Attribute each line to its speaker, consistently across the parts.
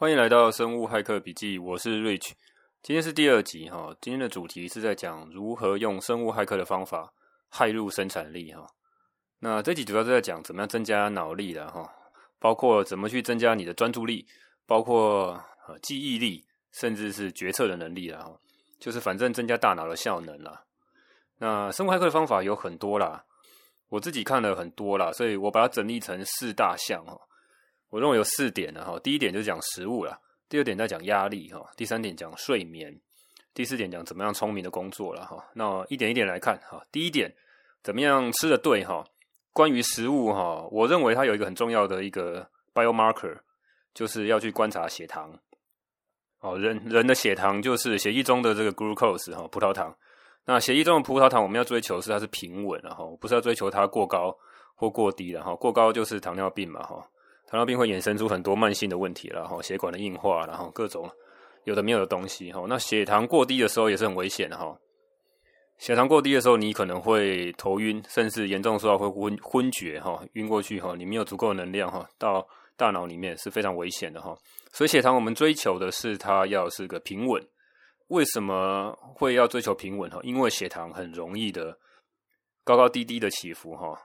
Speaker 1: 欢迎来到生物骇客笔记，我是 Rich，今天是第二集哈。今天的主题是在讲如何用生物骇客的方法骇入生产力哈。那这集主要是在讲怎么样增加脑力的哈，包括怎么去增加你的专注力，包括记忆力，甚至是决策的能力了哈。就是反正增加大脑的效能啦。那生物骇客的方法有很多啦，我自己看了很多啦，所以我把它整理成四大项哈。我认为有四点的哈，第一点就是讲食物啦，第二点在讲压力哈，第三点讲睡眠，第四点讲怎么样聪明的工作了哈。那一点一点来看哈，第一点怎么样吃得对哈？关于食物哈，我认为它有一个很重要的一个 biomarker，就是要去观察血糖。哦，人人的血糖就是血液中的这个 glucose 哈，葡萄糖。那血液中的葡萄糖，我们要追求是它是平稳的哈，不是要追求它过高或过低的哈。过高就是糖尿病嘛哈。糖尿病会衍生出很多慢性的问题，然后血管的硬化，然后各种有的没有的东西哈。那血糖过低的时候也是很危险的哈。血糖过低的时候，你可能会头晕，甚至严重的时候会昏昏厥哈，晕过去哈。你没有足够能量哈，到大脑里面是非常危险的哈。所以血糖我们追求的是它要是个平稳。为什么会要追求平稳哈？因为血糖很容易的高高低低的起伏哈。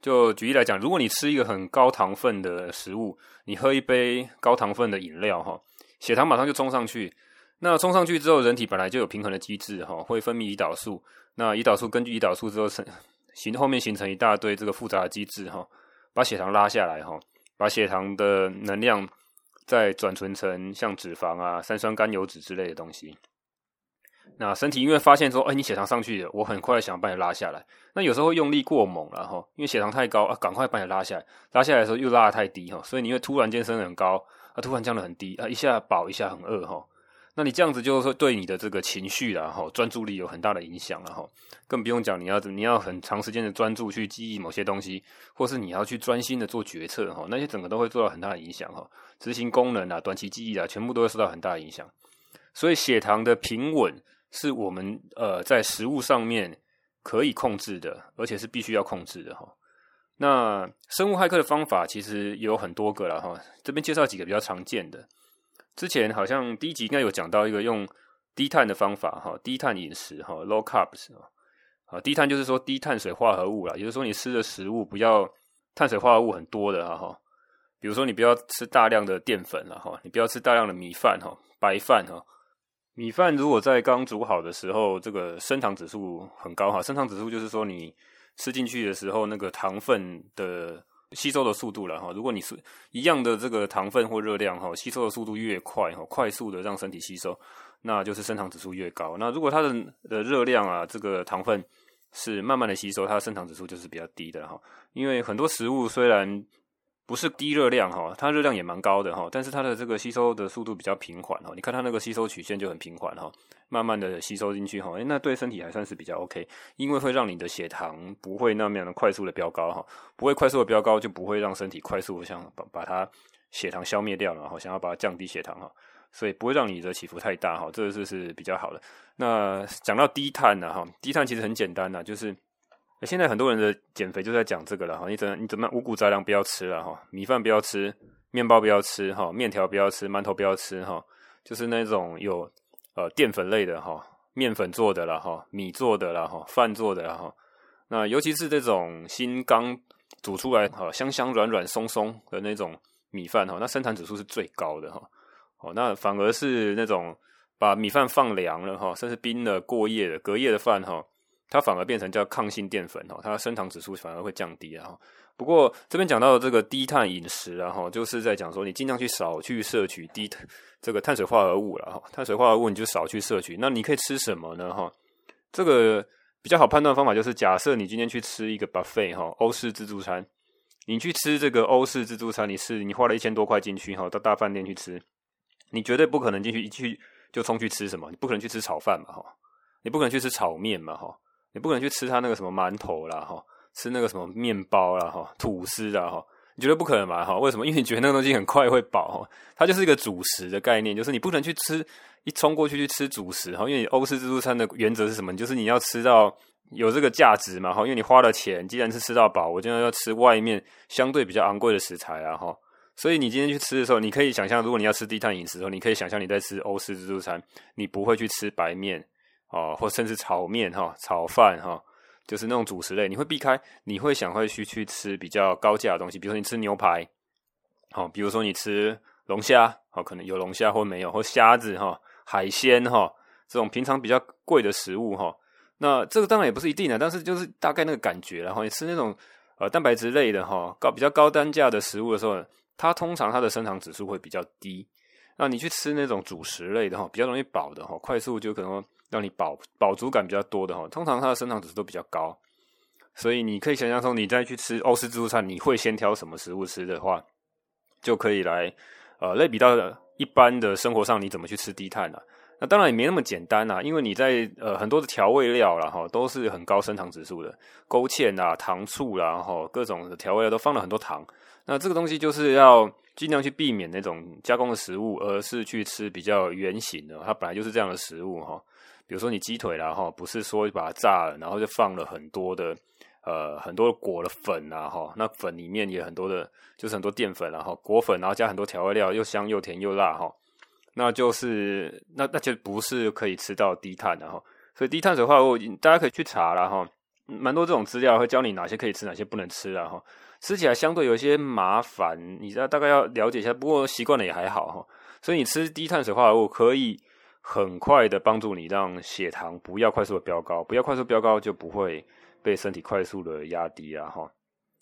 Speaker 1: 就举例来讲，如果你吃一个很高糖分的食物，你喝一杯高糖分的饮料，哈，血糖马上就冲上去。那冲上去之后，人体本来就有平衡的机制，哈，会分泌胰岛素。那胰岛素根据胰岛素之后成形后面形成一大堆这个复杂的机制，哈，把血糖拉下来，哈，把血糖的能量再转存成像脂肪啊、三酸甘油脂之类的东西。那身体因为发现说，哎，你血糖上去了，我很快想把你拉下来。那有时候会用力过猛了哈，因为血糖太高啊，赶快把你拉下来。拉下来的时候又拉得太低哈，所以你会突然间升得很高啊，突然降得很低啊，一下饱一下很饿哈。那你这样子就会对你的这个情绪啦哈，专注力有很大的影响了哈。更不用讲你要你要很长时间的专注去记忆某些东西，或是你要去专心的做决策哈，那些整个都会受到很大的影响哈。执行功能啊，短期记忆啊，全部都会受到很大的影响。所以血糖的平稳。是我们呃在食物上面可以控制的，而且是必须要控制的哈。那生物骇客的方法其实有很多个了哈，这边介绍几个比较常见的。之前好像第一集应该有讲到一个用低碳的方法哈，低碳饮食哈，low carbs 啊，低碳就是说低碳水化合物啦，也就是说你吃的食物不要碳水化合物很多的哈，比如说你不要吃大量的淀粉了哈，你不要吃大量的米饭哈，白饭哈。米饭如果在刚煮好的时候，这个升糖指数很高哈。升糖指数就是说你吃进去的时候，那个糖分的吸收的速度了哈。如果你是一样的这个糖分或热量哈，吸收的速度越快哈，快速的让身体吸收，那就是升糖指数越高。那如果它的的热量啊，这个糖分是慢慢的吸收，它的升糖指数就是比较低的哈。因为很多食物虽然不是低热量哈，它热量也蛮高的哈，但是它的这个吸收的速度比较平缓哈。你看它那个吸收曲线就很平缓哈，慢慢的吸收进去哈，那对身体还算是比较 OK，因为会让你的血糖不会那么样的快速的飙高哈，不会快速的飙高就不会让身体快速的想把把它血糖消灭掉了哈，想要把它降低血糖哈，所以不会让你的起伏太大哈，这个是是比较好的。那讲到低碳呢哈，低碳其实很简单呐，就是。现在很多人的减肥就在讲这个了哈，你怎么你怎么五谷杂粮不要吃了哈，米饭不要吃，面包不要吃哈，面条不要吃，馒头不要吃哈，就是那种有呃淀粉类的哈，面粉做的了哈，米做的了哈，饭做的了哈，那尤其是这种新刚煮出来哈，香香软软松松的那种米饭哈，那升糖指数是最高的哈，哦，那反而是那种把米饭放凉了哈，甚至冰了过夜的隔夜的饭哈。它反而变成叫抗性淀粉哦，它升糖指数反而会降低啊。不过这边讲到的这个低碳饮食，啊，哈就是在讲说你尽量去少去摄取低这个碳水化合物了哈。碳水化合物你就少去摄取，那你可以吃什么呢？哈，这个比较好判断的方法就是，假设你今天去吃一个 buffet 哈，欧式自助餐，你去吃这个欧式自助餐，你是你花了一千多块进去哈，到大饭店去吃，你绝对不可能进去一去就冲去吃什么，你不可能去吃炒饭嘛哈，你不可能去吃炒面嘛哈。你不可能去吃他那个什么馒头啦，哈，吃那个什么面包啦，哈，吐司啦，哈，你觉得不可能嘛，哈？为什么？因为你觉得那个东西很快会饱，它就是一个主食的概念，就是你不能去吃，一冲过去去吃主食，哈，因为欧式自助餐的原则是什么？就是你要吃到有这个价值嘛，哈，因为你花了钱，既然是吃到饱，我就要要吃外面相对比较昂贵的食材啊，哈，所以你今天去吃的时候，你可以想象，如果你要吃低碳饮食的时候，你可以想象你在吃欧式自助餐，你不会去吃白面哦，或甚至炒面哈、炒饭哈，就是那种主食类，你会避开，你会想会去去吃比较高价的东西，比如说你吃牛排，好，比如说你吃龙虾，好，可能有龙虾或没有，或虾子哈、海鲜哈，这种平常比较贵的食物哈，那这个当然也不是一定的，但是就是大概那个感觉，然后你吃那种呃蛋白质类的哈，高比较高单价的食物的时候。它通常它的升糖指数会比较低，那你去吃那种主食类的哈，比较容易饱的哈，快速就可能让你饱饱足感比较多的哈，通常它的升糖指数都比较高，所以你可以想象说，你再去吃欧式自助餐，你会先挑什么食物吃的话，就可以来呃类比到一般的生活上你怎么去吃低碳啊。那当然也没那么简单啊，因为你在呃很多的调味料啦哈，都是很高升糖指数的，勾芡啊、糖醋啦哈，各种的调味料都放了很多糖。那这个东西就是要尽量去避免那种加工的食物，而是去吃比较原型的。它本来就是这样的食物哈。比如说你鸡腿啦哈，不是说把它炸了，然后就放了很多的呃很多裹了粉啊哈。那粉里面也很多的，就是很多淀粉然后裹粉，然后加很多调味料，又香又甜又辣哈。那就是那那就不是可以吃到低碳的哈。所以低碳水化合物大家可以去查啦哈，蛮多这种资料会教你哪些可以吃，哪些不能吃啦哈。吃起来相对有一些麻烦，你知道大概要了解一下，不过习惯了也还好哈。所以你吃低碳水化合物可以很快的帮助你让血糖不要快速的飙高，不要快速飙高就不会被身体快速的压低啊哈。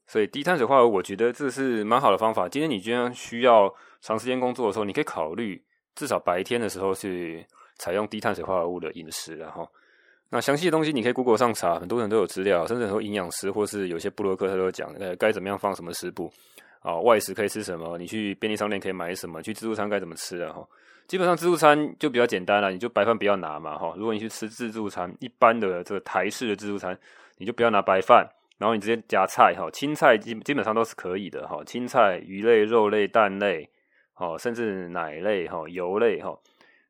Speaker 1: 所以低碳水化合物我觉得这是蛮好的方法。今天你居然需要长时间工作的时候，你可以考虑至少白天的时候去采用低碳水化合物的饮食然后。那详细的东西你可以 Google 上查，很多人都有资料，甚至很多营养师或是有些部落客他都有讲，呃，该怎么样放什么食谱啊，外食可以吃什么，你去便利商店可以买什么，去自助餐该怎么吃啊？哈，基本上自助餐就比较简单了，你就白饭不要拿嘛，哈。如果你去吃自助餐，一般的这个台式的自助餐，你就不要拿白饭，然后你直接夹菜，哈，青菜基基本上都是可以的，哈，青菜、鱼类、肉类、蛋类，哈，甚至奶类，哈，油类，哈。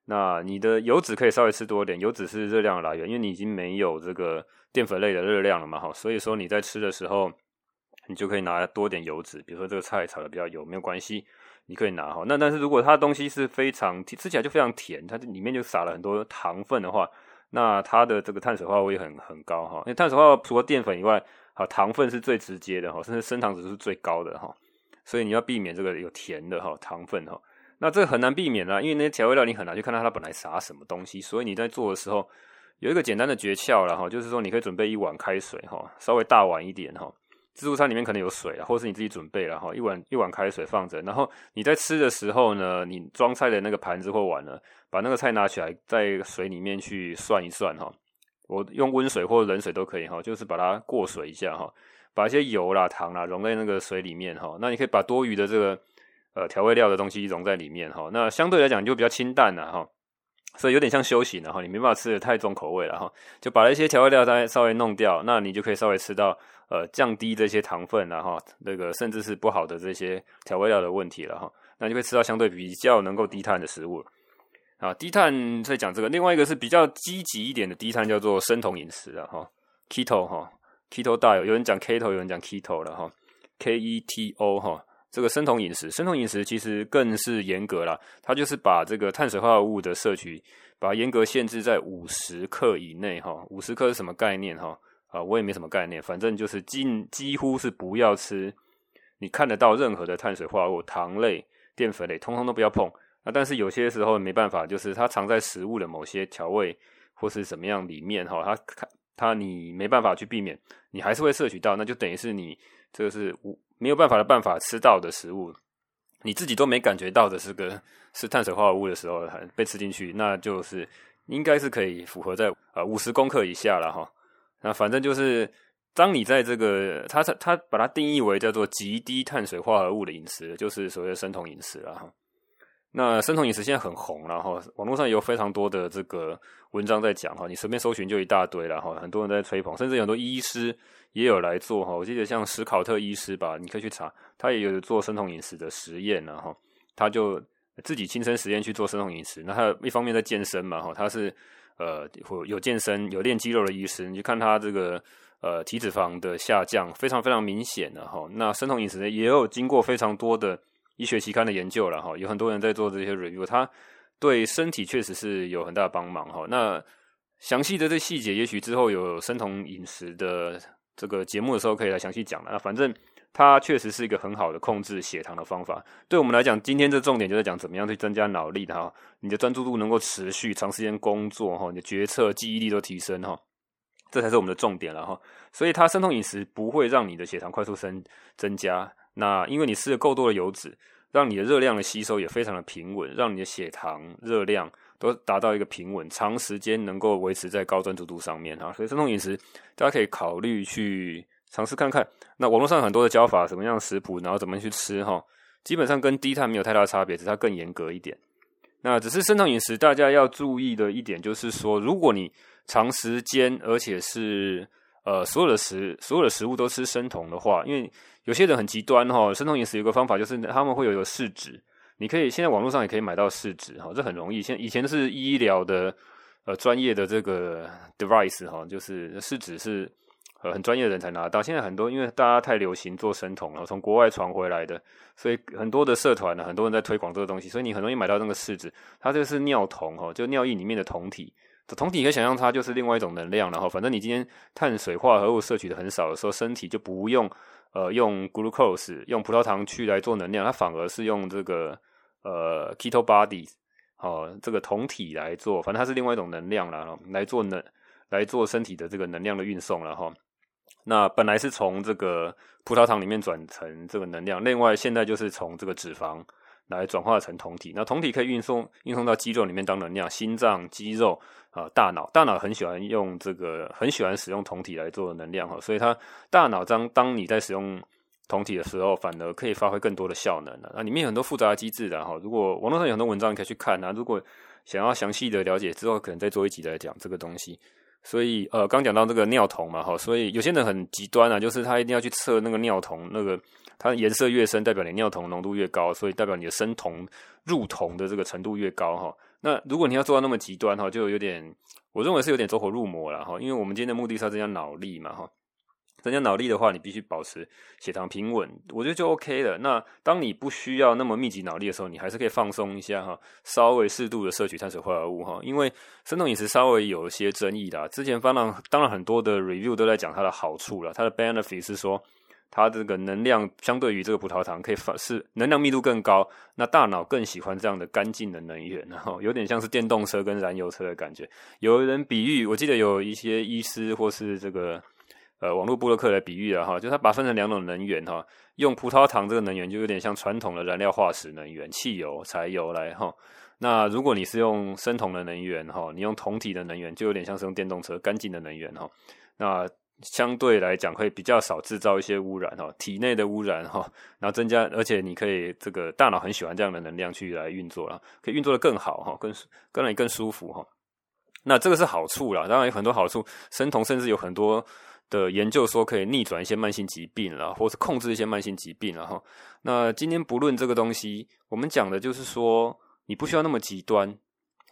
Speaker 1: 那你的油脂可以稍微吃多一点，油脂是热量的来源，因为你已经没有这个淀粉类的热量了嘛，哈，所以说你在吃的时候，你就可以拿多点油脂，比如说这个菜炒的比较油，没有关系，你可以拿哈。那但是如果它的东西是非常吃起来就非常甜，它里面就撒了很多糖分的话，那它的这个碳水化合物也很很高哈，因为碳水化合物除了淀粉以外，好，糖分是最直接的哈，甚至升糖指数是最高的哈，所以你要避免这个有甜的哈糖分哈。那这个很难避免啊，因为那些调味料你很难去看到它本来撒什么东西，所以你在做的时候有一个简单的诀窍了哈，就是说你可以准备一碗开水哈，稍微大碗一点哈，自助餐里面可能有水啊，或是你自己准备了哈，一碗一碗开水放着，然后你在吃的时候呢，你装菜的那个盘子或碗呢，把那个菜拿起来在水里面去涮一涮哈，我用温水或冷水都可以哈，就是把它过水一下哈，把一些油啦、糖啦溶在那个水里面哈，那你可以把多余的这个。呃，调味料的东西融在里面哈，那相对来讲就比较清淡了哈，所以有点像休息了哈，你没办法吃的太重口味了哈，就把那些调味料再稍微弄掉，那你就可以稍微吃到呃降低这些糖分了哈，那个甚至是不好的这些调味料的问题了哈，那你会吃到相对比较能够低碳的食物啊，低碳在讲这个，另外一个是比较积极一点的低碳叫做生酮饮食了哈，keto 哈，keto diet 有人讲 keto，有人讲 keto 了哈，K E T O 哈。这个生酮饮食，生酮饮食其实更是严格啦，它就是把这个碳水化合物的摄取，把它严格限制在五十克以内哈。五十克是什么概念哈？啊，我也没什么概念，反正就是几几乎是不要吃，你看得到任何的碳水化合物、糖类、淀粉类，通通都不要碰。那但是有些时候没办法，就是它藏在食物的某些调味或是怎么样里面哈，它看它你没办法去避免，你还是会摄取到，那就等于是你这个是无。没有办法的办法吃到的食物，你自己都没感觉到的是个是碳水化合物的时候，还被吃进去，那就是应该是可以符合在呃五十公克以下了哈。那反正就是当你在这个，它它把它定义为叫做极低碳水化合物的饮食，就是所谓的生酮饮食了哈。那生酮饮食现在很红，然后网络上有非常多的这个文章在讲哈，你随便搜寻就一大堆了哈，很多人在吹捧，甚至很多医师也有来做哈。我记得像史考特医师吧，你可以去查，他也有做生酮饮食的实验然后他就自己亲身实验去做生酮饮食。那他一方面在健身嘛哈，他是呃或有健身有练肌肉的医师，你就看他这个呃体脂肪的下降非常非常明显的哈。那生酮饮食呢也有经过非常多的。医学期刊的研究了哈，有很多人在做这些 review，它对身体确实是有很大的帮忙哈。那详细的这细节，也许之后有生酮饮食的这个节目的时候可以来详细讲了。那反正它确实是一个很好的控制血糖的方法。对我们来讲，今天这重点就在讲怎么样去增加脑力的哈，你的专注度能够持续长时间工作哈，你的决策记忆力都提升哈，这才是我们的重点了哈。所以它生酮饮食不会让你的血糖快速增增加。那因为你吃了够多的油脂，让你的热量的吸收也非常的平稳，让你的血糖热量都达到一个平稳，长时间能够维持在高专注度上面哈。所以生酮饮食大家可以考虑去尝试看看。那网络上很多的教法，什么样食谱，然后怎么去吃哈，基本上跟低碳没有太大差别，只是它更严格一点。那只是生酮饮食大家要注意的一点就是说，如果你长时间而且是呃所有的食所有的食物都吃生酮的话，因为有些人很极端哈，生酮饮食有个方法，就是他们会有一个试纸，你可以现在网络上也可以买到试纸哈，这很容易。现以前是医疗的呃专业的这个 device 哈，就是试纸是很专业的人才拿到。现在很多因为大家太流行做生酮了，从国外传回来的，所以很多的社团呢，很多人在推广这个东西，所以你很容易买到那个试纸。它这个是尿酮哈，就尿液里面的酮体。酮体可以想象它就是另外一种能量，然后反正你今天碳水化合物摄取的很少的时候，身体就不用。呃，用 glucose 用葡萄糖去来做能量，它反而是用这个呃 keto bodies 哦，这个酮体来做，反正它是另外一种能量了，来做能来做身体的这个能量的运送了哈。那本来是从这个葡萄糖里面转成这个能量，另外现在就是从这个脂肪。来转化成酮体，那酮体可以运送运送到肌肉里面当能量，心脏、肌肉啊、大脑，大脑很喜欢用这个，很喜欢使用酮体来做能量哈，所以它大脑当当你在使用酮体的时候，反而可以发挥更多的效能了。那里面有很多复杂的机制的哈，如果网络上有很多文章你可以去看啊，如果想要详细的了解之后，可能再做一集来讲这个东西。所以呃，刚讲到这个尿酮嘛哈，所以有些人很极端啊，就是他一定要去测那个尿酮那个。它颜色越深，代表你尿酮浓度越高，所以代表你的生酮入酮的这个程度越高哈。那如果你要做到那么极端哈，就有点，我认为是有点走火入魔了哈。因为我们今天的目的是要增加脑力嘛哈，增加脑力的话，你必须保持血糖平稳，我觉得就 OK 了。那当你不需要那么密集脑力的时候，你还是可以放松一下哈，稍微适度的摄取碳水化合物哈。因为生酮饮食稍微有一些争议的，之前当然当然很多的 review 都在讲它的好处了，它的 benefit 是说。它这个能量相对于这个葡萄糖可以反是能量密度更高，那大脑更喜欢这样的干净的能源，然后有点像是电动车跟燃油车的感觉。有人比喻，我记得有一些医师或是这个呃网络布洛克来比喻了哈，就它把它分成两种能源哈，用葡萄糖这个能源就有点像传统的燃料化石能源，汽油、柴油来哈。那如果你是用生酮的能源哈，你用酮体的能源就有点像是用电动车干净的能源哈。那相对来讲会比较少制造一些污染哈，体内的污染哈，然后增加，而且你可以这个大脑很喜欢这样的能量去来运作了，可以运作得更好哈，更更让你更舒服哈。那这个是好处啦，当然有很多好处，生酮甚至有很多的研究说可以逆转一些慢性疾病啦，或是控制一些慢性疾病了哈。那今天不论这个东西，我们讲的就是说，你不需要那么极端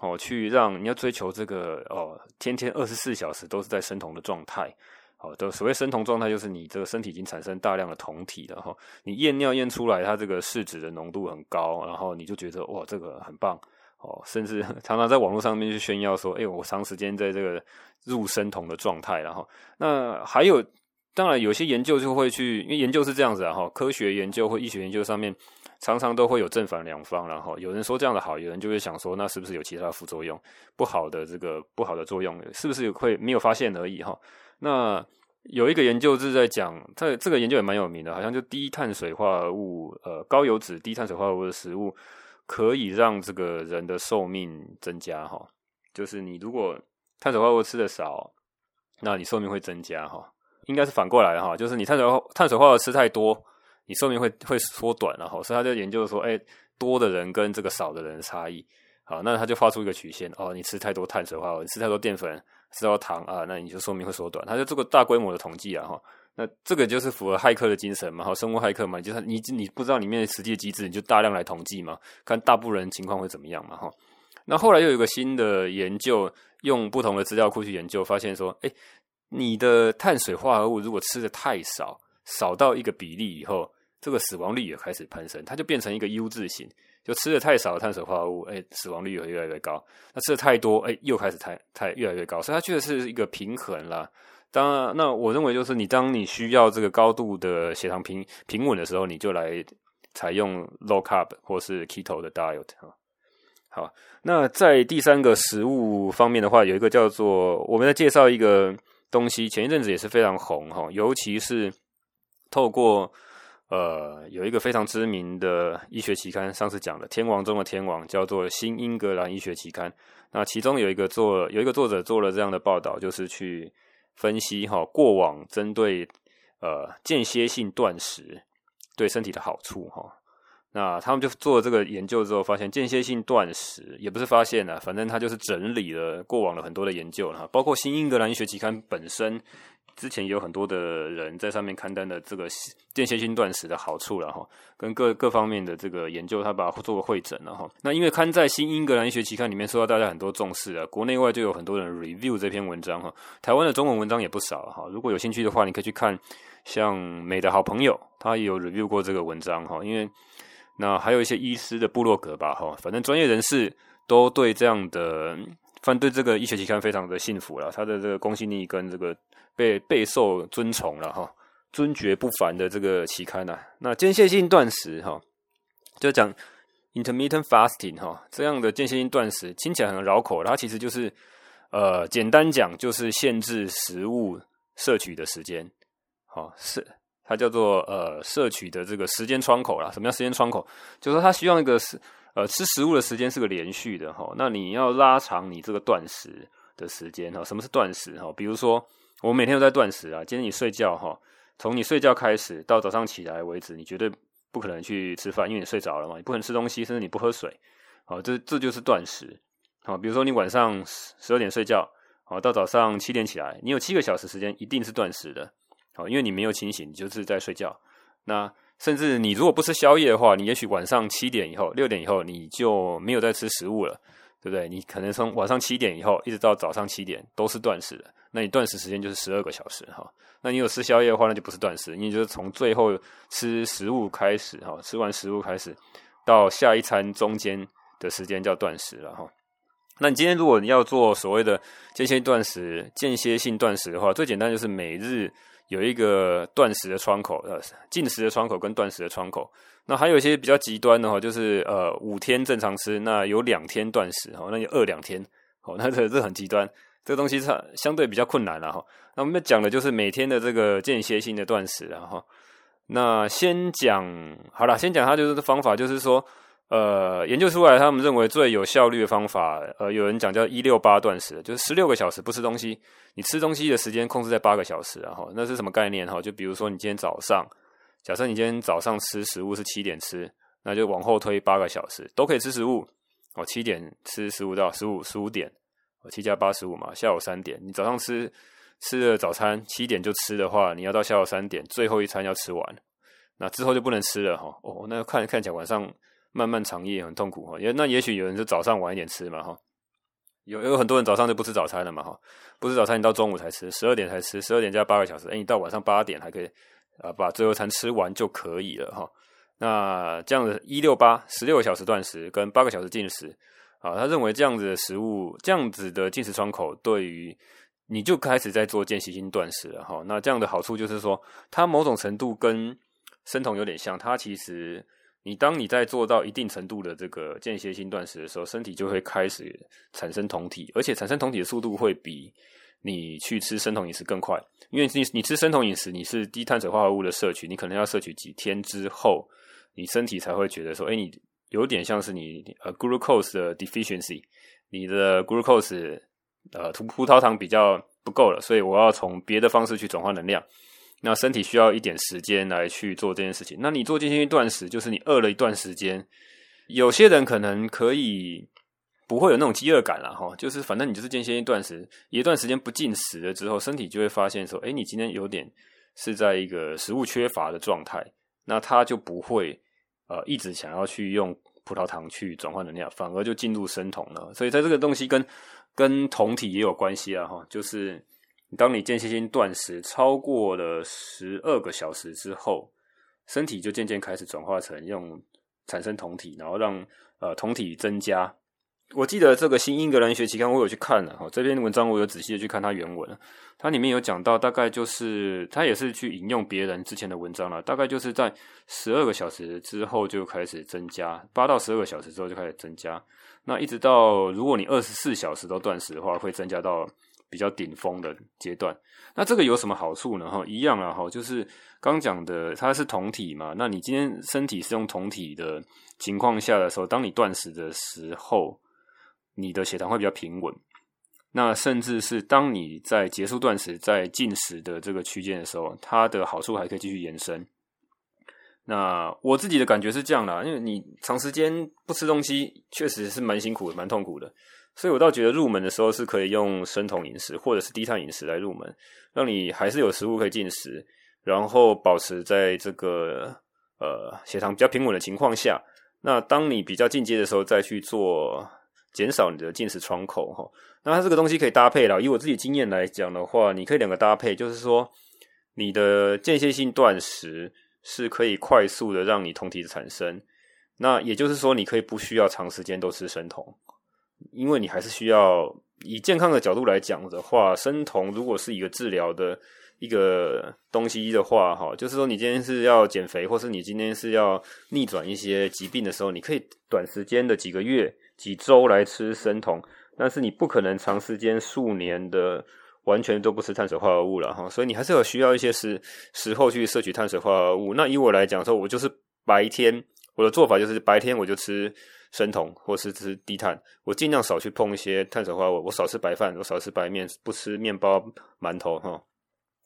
Speaker 1: 哦，去让你要追求这个哦，天天二十四小时都是在生酮的状态。好的，所谓生酮状态，就是你这个身体已经产生大量的酮体了哈。你验尿验出来，它这个试纸的浓度很高，然后你就觉得哇，这个很棒哦。甚至 常常在网络上面去炫耀说，哎，我长时间在这个入生酮的状态，然后那还有，当然有些研究就会去，因为研究是这样子啊哈，科学研究或医学研究上面常常都会有正反两方，然后有人说这样的好，有人就会想说，那是不是有其他副作用？不好的这个不好的作用，是不是会没有发现而已哈？那有一个研究是在讲，这这个研究也蛮有名的，好像就低碳水化合物，呃，高油脂、低碳水化合物的食物可以让这个人的寿命增加哈。就是你如果碳水化合物吃的少，那你寿命会增加哈。应该是反过来哈，就是你碳水化碳水化合物吃太多，你寿命会会缩短了哈。所以他就研究说，哎，多的人跟这个少的人的差异，好，那他就画出一个曲线哦，你吃太多碳水化合物，你吃太多淀粉。吃到糖啊，那你就寿命会缩短。他就做个大规模的统计啊，哈，那这个就是符合骇客的精神嘛，哈，生物骇客嘛，就是你你不知道里面的实际机制，你就大量来统计嘛，看大部分人情况会怎么样嘛，哈。那后来又有个新的研究，用不同的资料库去研究，发现说，哎，你的碳水化合物如果吃的太少，少到一个比例以后，这个死亡率也开始攀升，它就变成一个 U 字形，就吃的太少碳水化合物，哎，死亡率也越来越高；那吃的太多，哎，又开始太太越来越高，所以它确实是一个平衡啦。当然，那我认为就是你当你需要这个高度的血糖平平稳的时候，你就来采用 low carb 或是 keto 的 diet 哈。好，那在第三个食物方面的话，有一个叫做我们在介绍一个东西，前一阵子也是非常红哈，尤其是。透过呃，有一个非常知名的医学期刊，上次讲的天王中的天王，叫做《新英格兰医学期刊》。那其中有一个做有一个作者做了这样的报道，就是去分析哈过往针对呃间歇性断食对身体的好处哈。那他们就做了这个研究之后，发现间歇性断食也不是发现了，反正他就是整理了过往的很多的研究哈，包括《新英格兰医学期刊》本身。之前也有很多的人在上面刊登的这个间歇性断食的好处了哈，跟各各方面的这个研究，他把它做个会诊了哈。那因为刊在《新英格兰医学期刊》里面受到大家很多重视啊，国内外就有很多人 review 这篇文章哈。台湾的中文文章也不少哈，如果有兴趣的话，你可以去看像美的好朋友，他也有 review 过这个文章哈。因为那还有一些医师的部落格吧哈，反正专业人士都对这样的，反正对这个医学期刊非常的信服了，他的这个公信力跟这个。被备受尊崇了哈，尊爵不凡的这个期刊呐。那间歇性断食哈，就讲 intermittent fasting 哈，这样的间歇性断食听起来很绕口，它其实就是呃，简单讲就是限制食物摄取的时间，好是它叫做呃摄取的这个时间窗口啦。什么叫时间窗口？就是说它需要一个是呃吃食物的时间是个连续的哈，那你要拉长你这个断食的时间哈。什么是断食哈？比如说。我每天都在断食啊！今天你睡觉哈，从你睡觉开始到早上起来为止，你绝对不可能去吃饭，因为你睡着了嘛，你不可能吃东西，甚至你不喝水，好，这这就是断食。好，比如说你晚上十二点睡觉，好，到早上七点起来，你有七个小时时间一定是断食的，好，因为你没有清醒，你就是在睡觉。那甚至你如果不吃宵夜的话，你也许晚上七点以后、六点以后你就没有再吃食物了，对不对？你可能从晚上七点以后一直到早上七点都是断食的。那你断食时间就是十二个小时哈，那你有吃宵夜的话，那就不是断食，你就是从最后吃食物开始哈，吃完食物开始到下一餐中间的时间叫断食了哈。那你今天如果你要做所谓的间歇断食、间歇性断食的话，最简单就是每日有一个断食的窗口，呃，进食的窗口跟断食的窗口。那还有一些比较极端的哈，就是呃五天正常吃，那有两天断食哈，那就饿两天，哦，那这这很极端。这个东西它相对比较困难了哈。那我们讲的就是每天的这个间歇性的断食，然后那先讲好了，先讲它就是方法，就是说，呃，研究出来他们认为最有效率的方法，呃，有人讲叫一六八断食，就是十六个小时不吃东西，你吃东西的时间控制在八个小时，然后那是什么概念哈？就比如说你今天早上，假设你今天早上吃食物是七点吃，那就往后推八个小时都可以吃食物哦，七点吃十五到十五十五点。七加八十五嘛，下午三点，你早上吃吃了早餐，七点就吃的话，你要到下午三点，最后一餐要吃完，那之后就不能吃了哈。哦，那看看起来晚上漫漫长夜很痛苦哈。也那也许有人就早上晚一点吃嘛哈，有有很多人早上就不吃早餐了嘛哈，不吃早餐你到中午才吃，十二点才吃，十二点加八个小时，哎，你到晚上八点还可以啊把最后餐吃完就可以了哈。那这样子一六八十六个小时断食跟八个小时进食。啊，他认为这样子的食物，这样子的进食窗口，对于你就开始在做间歇性断食了哈。那这样的好处就是说，它某种程度跟生酮有点像。它其实，你当你在做到一定程度的这个间歇性断食的时候，身体就会开始产生酮体，而且产生酮体的速度会比你去吃生酮饮食更快。因为你你吃生酮饮食，你是低碳水化合物的摄取，你可能要摄取几天之后，你身体才会觉得说，哎，你。有点像是你呃 glucose 的 deficiency，你的 glucose 呃葡葡萄糖比较不够了，所以我要从别的方式去转换能量。那身体需要一点时间来去做这件事情。那你做间歇性断食，就是你饿了一段时间。有些人可能可以不会有那种饥饿感了哈，就是反正你就是间歇性断食，一段时间不进食了之后，身体就会发现说，哎，你今天有点是在一个食物缺乏的状态，那它就不会。呃，一直想要去用葡萄糖去转换能量，反而就进入生酮了。所以，在这个东西跟跟酮体也有关系啊，哈，就是当你间歇性断食超过了十二个小时之后，身体就渐渐开始转化成用产生酮体，然后让呃酮体增加。我记得这个《新英格兰医学期刊》，我有去看了哈，这篇文章我有仔细的去看它原文，它里面有讲到，大概就是它也是去引用别人之前的文章了，大概就是在十二个小时之后就开始增加，八到十二个小时之后就开始增加，那一直到如果你二十四小时都断食的话，会增加到比较顶峰的阶段。那这个有什么好处呢？哈，一样啊，哈，就是刚讲的，它是酮体嘛，那你今天身体是用酮体的情况下的时候，当你断食的时候。你的血糖会比较平稳，那甚至是当你在结束断食、在进食的这个区间的时候，它的好处还可以继续延伸。那我自己的感觉是这样啦，因为你长时间不吃东西，确实是蛮辛苦的、蛮痛苦的，所以我倒觉得入门的时候是可以用生酮饮食或者是低碳饮食来入门，让你还是有食物可以进食，然后保持在这个呃血糖比较平稳的情况下。那当你比较进阶的时候，再去做。减少你的进食窗口哈，那它这个东西可以搭配了。以我自己经验来讲的话，你可以两个搭配，就是说你的间歇性断食是可以快速的让你酮体产生，那也就是说你可以不需要长时间都吃生酮，因为你还是需要以健康的角度来讲的话，生酮如果是一个治疗的一个东西的话哈，就是说你今天是要减肥，或是你今天是要逆转一些疾病的时候，你可以短时间的几个月。几周来吃生酮，但是你不可能长时间数年的完全都不吃碳水化合物了哈，所以你还是有需要一些时时候去摄取碳水化合物。那以我来讲说，我就是白天我的做法就是白天我就吃生酮或是吃低碳，我尽量少去碰一些碳水化合物，我少吃白饭，我少吃白面，不吃面包、馒头哈，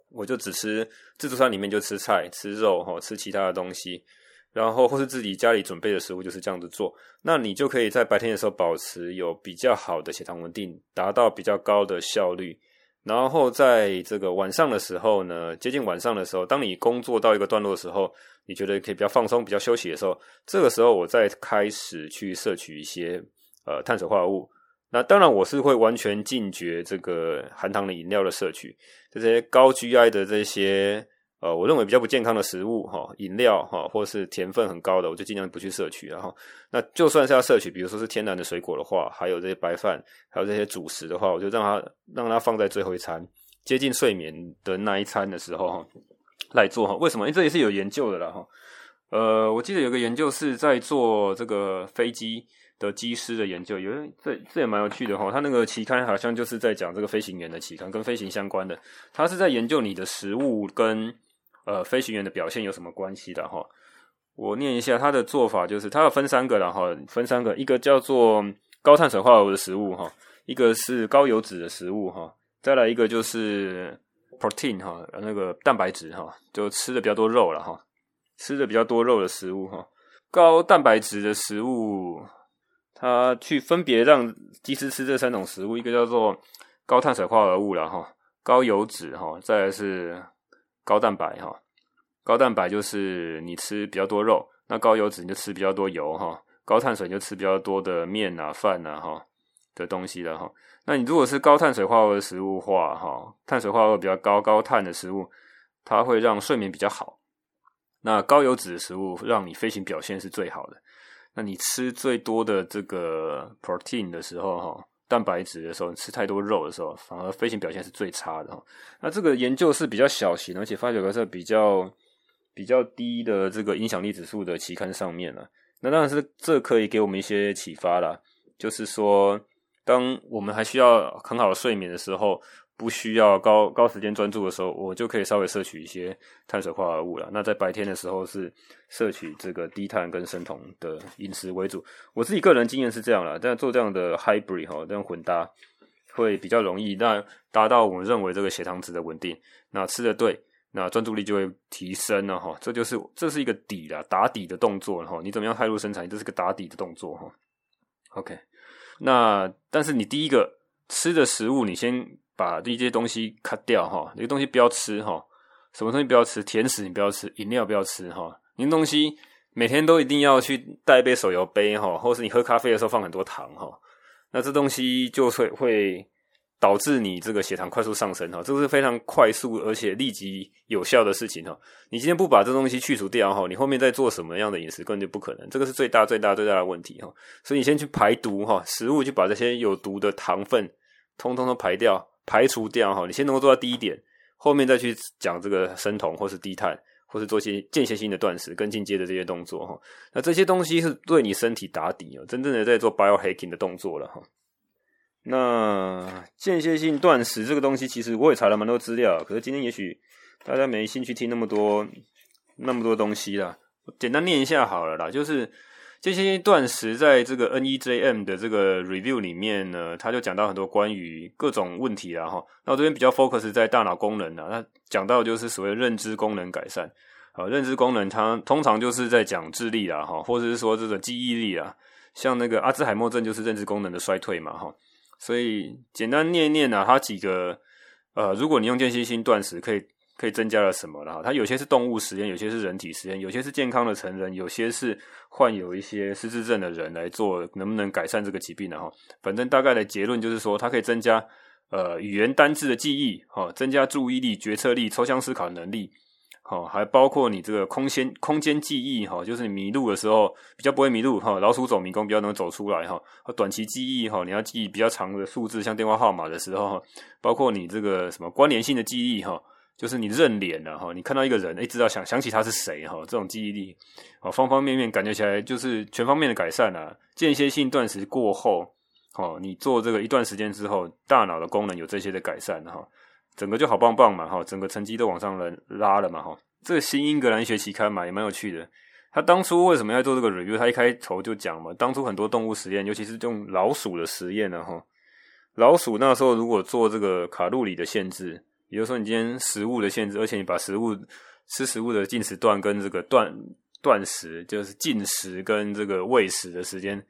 Speaker 1: 我就只吃自助餐里面就吃菜、吃肉哈，吃其他的东西。然后或是自己家里准备的食物就是这样子做，那你就可以在白天的时候保持有比较好的血糖稳定，达到比较高的效率。然后在这个晚上的时候呢，接近晚上的时候，当你工作到一个段落的时候，你觉得可以比较放松、比较休息的时候，这个时候我再开始去摄取一些呃碳水化合物。那当然我是会完全禁绝这个含糖的饮料的摄取，这些高 GI 的这些。呃，我认为比较不健康的食物，哈，饮料，哈，或者是甜分很高的，我就尽量不去摄取。然后，那就算是要摄取，比如说是天然的水果的话，还有这些白饭，还有这些主食的话，我就让它让它放在最后一餐，接近睡眠的那一餐的时候，哈，来做。哈，为什么？因为这也是有研究的啦，哈。呃，我记得有个研究是在做这个飞机的机师的研究，有这这也蛮有趣的哈。他那个期刊好像就是在讲这个飞行员的期刊，跟飞行相关的。他是在研究你的食物跟呃，飞行员的表现有什么关系的哈？我念一下他的做法，就是他要分三个，然后分三个，一个叫做高碳水化合物的食物哈，一个是高油脂的食物哈，再来一个就是 protein 哈，那个蛋白质哈，就吃的比较多肉了哈，吃的比较多肉的食物哈，高蛋白质的食物，他去分别让机师吃这三种食物，一个叫做高碳水化合物了哈，高油脂哈，再来是。高蛋白哈，高蛋白就是你吃比较多肉，那高油脂你就吃比较多油哈，高碳水你就吃比较多的面啊、饭啊哈的东西了哈。那你如果是高碳水化合物的食物话哈，碳水化合物比较高、高碳的食物，它会让睡眠比较好。那高油脂的食物让你飞行表现是最好的。那你吃最多的这个 protein 的时候哈。蛋白质的时候，你吃太多肉的时候，反而飞行表现是最差的。那这个研究是比较小型，而且发表在比较比较低的这个影响力指数的期刊上面了。那当然是这可以给我们一些启发啦，就是说，当我们还需要很好的睡眠的时候。不需要高高时间专注的时候，我就可以稍微摄取一些碳水化合物了。那在白天的时候是摄取这个低碳跟生酮的饮食为主。我自己个人经验是这样啦，但做这样的 hybrid 哈，这样混搭会比较容易，那达到我们认为这个血糖值的稳定。那吃的对，那专注力就会提升了哈。这就是这是一个底啦，打底的动作哈。你怎么样骇入生产？这是个打底的动作哈。OK，那但是你第一个吃的食物，你先。把这些东西 cut 掉哈，这个东西不要吃哈，什么东西不要吃？甜食你不要吃，饮料不要吃哈。你东西每天都一定要去带一杯手摇杯哈，或是你喝咖啡的时候放很多糖哈，那这东西就会会导致你这个血糖快速上升哈，这个是非常快速而且立即有效的事情哈。你今天不把这东西去除掉哈，你后面再做什么样的饮食根本就不可能，这个是最大最大最大的问题哈。所以你先去排毒哈，食物去把这些有毒的糖分通通都排掉、排除掉哈。你先能够做到第一点，后面再去讲这个生酮或是低碳，或是做些间歇性的断食跟进阶的这些动作哈。那这些东西是对你身体打底哦，真正的在做 biohacking 的动作了哈。那间歇性断食这个东西，其实我也查了蛮多资料，可是今天也许大家没兴趣听那么多那么多东西啦。简单念一下好了啦，就是间歇性断食在这个 NEJM 的这个 review 里面呢，他就讲到很多关于各种问题啦哈。那我这边比较 focus 在大脑功能啦，那讲到就是所谓认知功能改善啊，认知功能它通常就是在讲智力啦哈，或者是说这个记忆力啊，像那个阿兹海默症就是认知功能的衰退嘛哈。所以简单念一念啊，它几个呃，如果你用间歇性断食，可以可以增加了什么了哈？它有些是动物实验，有些是人体实验，有些是健康的成人，有些是患有一些失智症的人来做，能不能改善这个疾病呢？哈，反正大概的结论就是说，它可以增加呃语言单字的记忆，哈，增加注意力、决策力、抽象思考能力。好，还包括你这个空间空间记忆哈，就是你迷路的时候比较不会迷路哈，老鼠走迷宫比较能走出来哈。短期记忆哈，你要记比较长的数字，像电话号码的时候，包括你这个什么关联性的记忆哈，就是你认脸了哈，你看到一个人，哎，知道想想起他是谁哈，这种记忆力，方方面面感觉起来就是全方面的改善了。间歇性断食过后，哦，你做这个一段时间之后，大脑的功能有这些的改善哈。整个就好棒棒嘛，哈，整个成绩都往上了拉了嘛，哈。这新英格兰学期刊嘛，也蛮有趣的。他当初为什么要做这个 review？他一开头就讲嘛，当初很多动物实验，尤其是用老鼠的实验呢，哈。老鼠那时候如果做这个卡路里的限制，比如说你今天食物的限制，而且你把食物吃食物的进食段跟这个断断食，就是进食跟这个喂食的时间。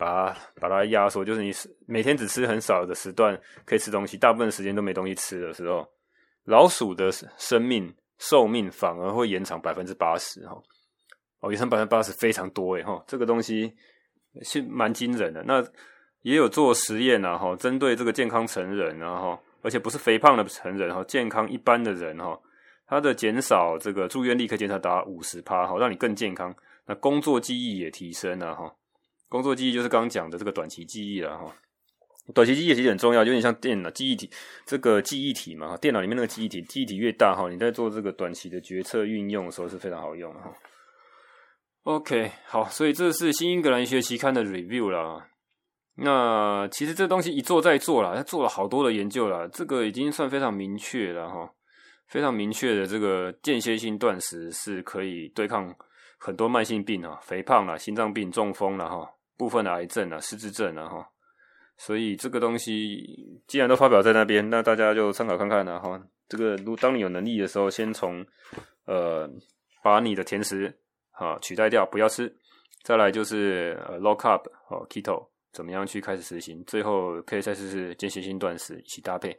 Speaker 1: 把它把它压缩，就是你每天只吃很少的时段可以吃东西，大部分时间都没东西吃的时候，老鼠的生命寿命反而会延长百分之八十哈，哦，延长百分之八十非常多诶哈，这个东西是蛮惊人的。那也有做实验啊哈，针对这个健康成人然后，而且不是肥胖的成人哈，健康一般的人哈，他的减少这个住院立刻减少达五十趴哈，让你更健康，那工作记忆也提升了哈。工作记忆就是刚讲的这个短期记忆了哈，短期记忆其实很重要，有点像电脑记忆体这个记忆体嘛，电脑里面那个记忆体，记忆体越大哈，你在做这个短期的决策运用的时候是非常好用哈。OK，好，所以这是新英格兰医学期刊的 review 啦。那其实这东西一做再做啦，他做了好多的研究啦，这个已经算非常明确了哈，非常明确的这个间歇性断食是可以对抗很多慢性病啊，肥胖啦、心脏病、中风啦哈。部分的癌症啊，失智症啊，哈，所以这个东西既然都发表在那边，那大家就参考看看啦，哈。这个如当你有能力的时候，先从呃把你的甜食啊取代掉，不要吃，再来就是呃 low carb 哦 keto 怎么样去开始实行，最后可以再试试间歇性断食一起搭配。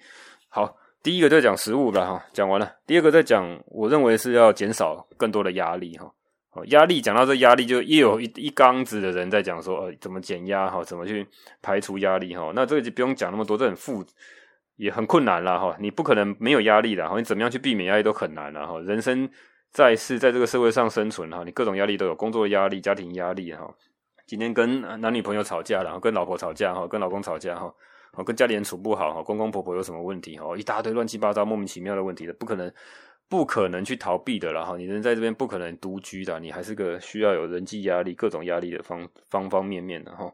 Speaker 1: 好，第一个在讲食物了哈，讲完了，第二个在讲，我认为是要减少更多的压力哈。哦，压力讲到这压力，就又有一一缸子的人在讲说，呃，怎么减压哈，怎么去排除压力哈？那这个就不用讲那么多，这很复，也很困难了哈。你不可能没有压力的哈，你怎么样去避免压力都很难了哈。人生在世，在这个社会上生存哈，你各种压力都有，工作压力、家庭压力哈。今天跟男女朋友吵架了，跟老婆吵架哈，跟老公吵架哈，跟家里人处不好哈，公公婆婆有什么问题哈，一大堆乱七八糟、莫名其妙的问题的，不可能。不可能去逃避的啦哈，你人在这边不可能独居的，你还是个需要有人际压力、各种压力的方方方面面的哈。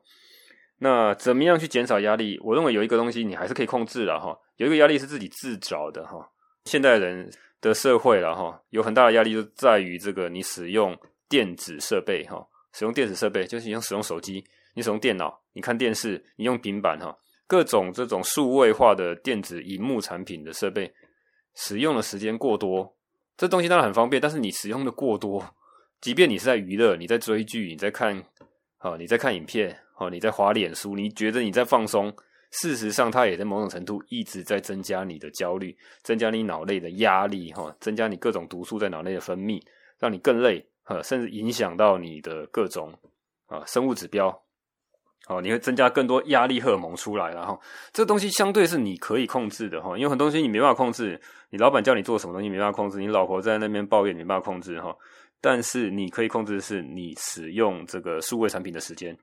Speaker 1: 那怎么样去减少压力？我认为有一个东西你还是可以控制的哈，有一个压力是自己自找的哈。现代人的社会了哈，有很大的压力就在于这个你使用电子设备哈，使用电子设备就是你用使用手机，你使用电脑，你看电视，你用平板哈，各种这种数位化的电子荧幕产品的设备。使用的时间过多，这东西当然很方便，但是你使用的过多，即便你是在娱乐，你在追剧，你在看，哦，你在看影片，哦，你在滑脸书，你觉得你在放松，事实上它也在某种程度一直在增加你的焦虑，增加你脑内的压力，哈，增加你各种毒素在脑内的分泌，让你更累，甚至影响到你的各种啊生物指标。哦，你会增加更多压力荷尔蒙出来，然后这东西相对是你可以控制的哈，因为很多东西你没办法控制，你老板叫你做什么东西没办法控制，你老婆在那边抱怨你没办法控制哈，但是你可以控制的是你使用这个数位产品的时间，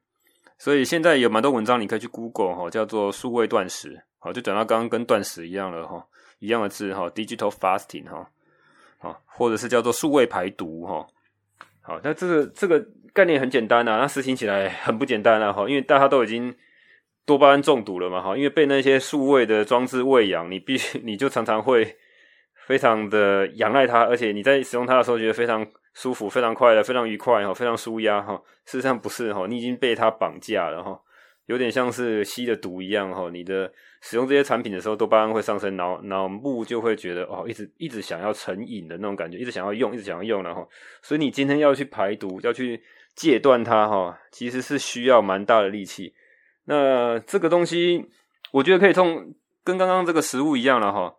Speaker 1: 所以现在有蛮多文章你可以去 Google 哈，叫做数位断食，好，就讲到刚刚跟断食一样了哈，一样的字哈，digital fasting 哈，好，或者是叫做数位排毒哈，好，那这个这个。概念很简单啊，那实行起来很不简单啊！哈，因为大家都已经多巴胺中毒了嘛，哈，因为被那些数位的装置喂养，你必须 你就常常会非常的仰赖它，而且你在使用它的时候觉得非常舒服、非常快乐、非常愉快哈、非常舒压哈。事实上不是哈，你已经被它绑架了哈。有点像是吸了毒一样哈，你的使用这些产品的时候，多巴胺会上升，脑脑部就会觉得哦，一直一直想要成瘾的那种感觉，一直想要用，一直想要用，然后，所以你今天要去排毒，要去戒断它哈，其实是需要蛮大的力气。那这个东西，我觉得可以从跟刚刚这个食物一样了哈，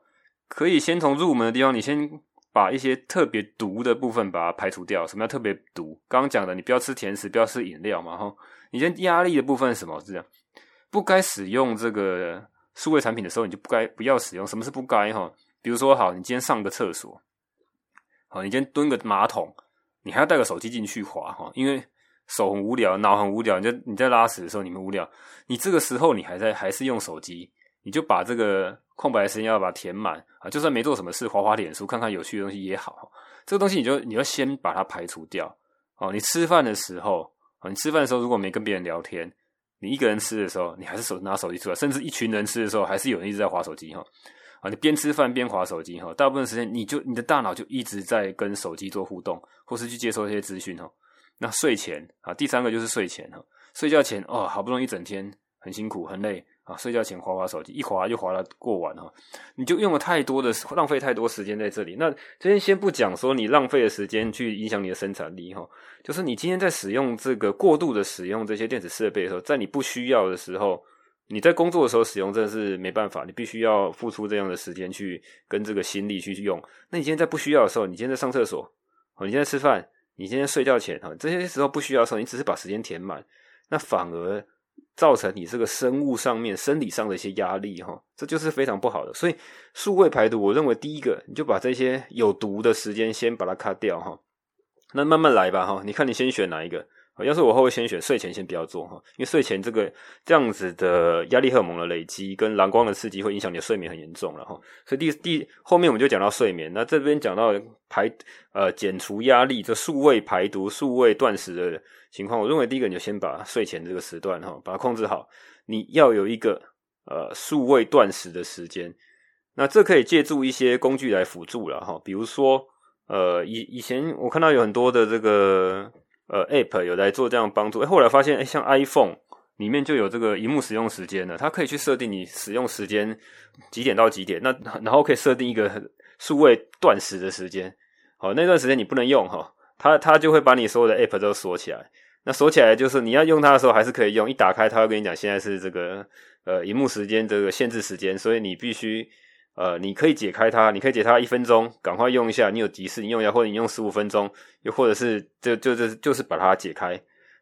Speaker 1: 可以先从入门的地方，你先把一些特别毒的部分把它排除掉。什么叫特别毒？刚刚讲的，你不要吃甜食，不要吃饮料嘛哈。你先压力的部分是什么？是这样，不该使用这个数位产品的时候，你就不该不要使用。什么是不该哈？比如说，好，你今天上个厕所，好，你今天蹲个马桶，你还要带个手机进去滑哈，因为手很无聊，脑很无聊。你在你在拉屎的时候，你们无聊，你这个时候你还在还是用手机，你就把这个空白的时间要把它填满啊。就算没做什么事，滑滑脸书，看看有趣的东西也好。这个东西你就你要先把它排除掉哦。你吃饭的时候。你吃饭的时候，如果没跟别人聊天，你一个人吃的时候，你还是手拿手机出来，甚至一群人吃的时候，还是有人一直在划手机哈。啊，你边吃饭边划手机哈，大部分时间你就你的大脑就一直在跟手机做互动，或是去接收一些资讯哈。那睡前啊，第三个就是睡前哈，睡觉前哦，好不容易一整天很辛苦很累。啊，睡觉前滑滑手机，一滑就滑了过晚哈，你就用了太多的浪费太多时间在这里。那今天先不讲说你浪费的时间去影响你的生产力哈，就是你今天在使用这个过度的使用这些电子设备的时候，在你不需要的时候，你在工作的时候使用真的是没办法，你必须要付出这样的时间去跟这个心力去用。那你今天在不需要的时候，你今天在上厕所，你今天吃饭，你今天睡觉前哈，这些时候不需要的时候，你只是把时间填满，那反而。造成你这个生物上面、生理上的一些压力，哈，这就是非常不好的。所以，数位排毒，我认为第一个，你就把这些有毒的时间先把它擦掉，哈。那慢慢来吧，哈。你看你先选哪一个？要是我会先选睡前先不要做，哈，因为睡前这个这样子的压力荷尔蒙的累积跟蓝光的刺激会影响你的睡眠很严重了，哈。所以第第后面我们就讲到睡眠，那这边讲到排呃减除压力，这数位排毒、数位断食的。情况，我认为第一个你就先把睡前这个时段哈，把它控制好。你要有一个呃数位断食的时间，那这可以借助一些工具来辅助了哈。比如说呃以以前我看到有很多的这个呃 App 有来做这样帮助，后来发现像 iPhone 里面就有这个荧幕使用时间了，它可以去设定你使用时间几点到几点，那然后可以设定一个数位断食的时间，好，那段时间你不能用哈，它它就会把你所有的 App 都锁起来。那锁起来就是你要用它的时候还是可以用，一打开它会跟你讲现在是这个呃荧幕时间这个限制时间，所以你必须呃你可以解开它，你可以解它一分钟，赶快用一下，你有急事你用一下，或者你用十五分钟，又或者是就就就是就是把它解开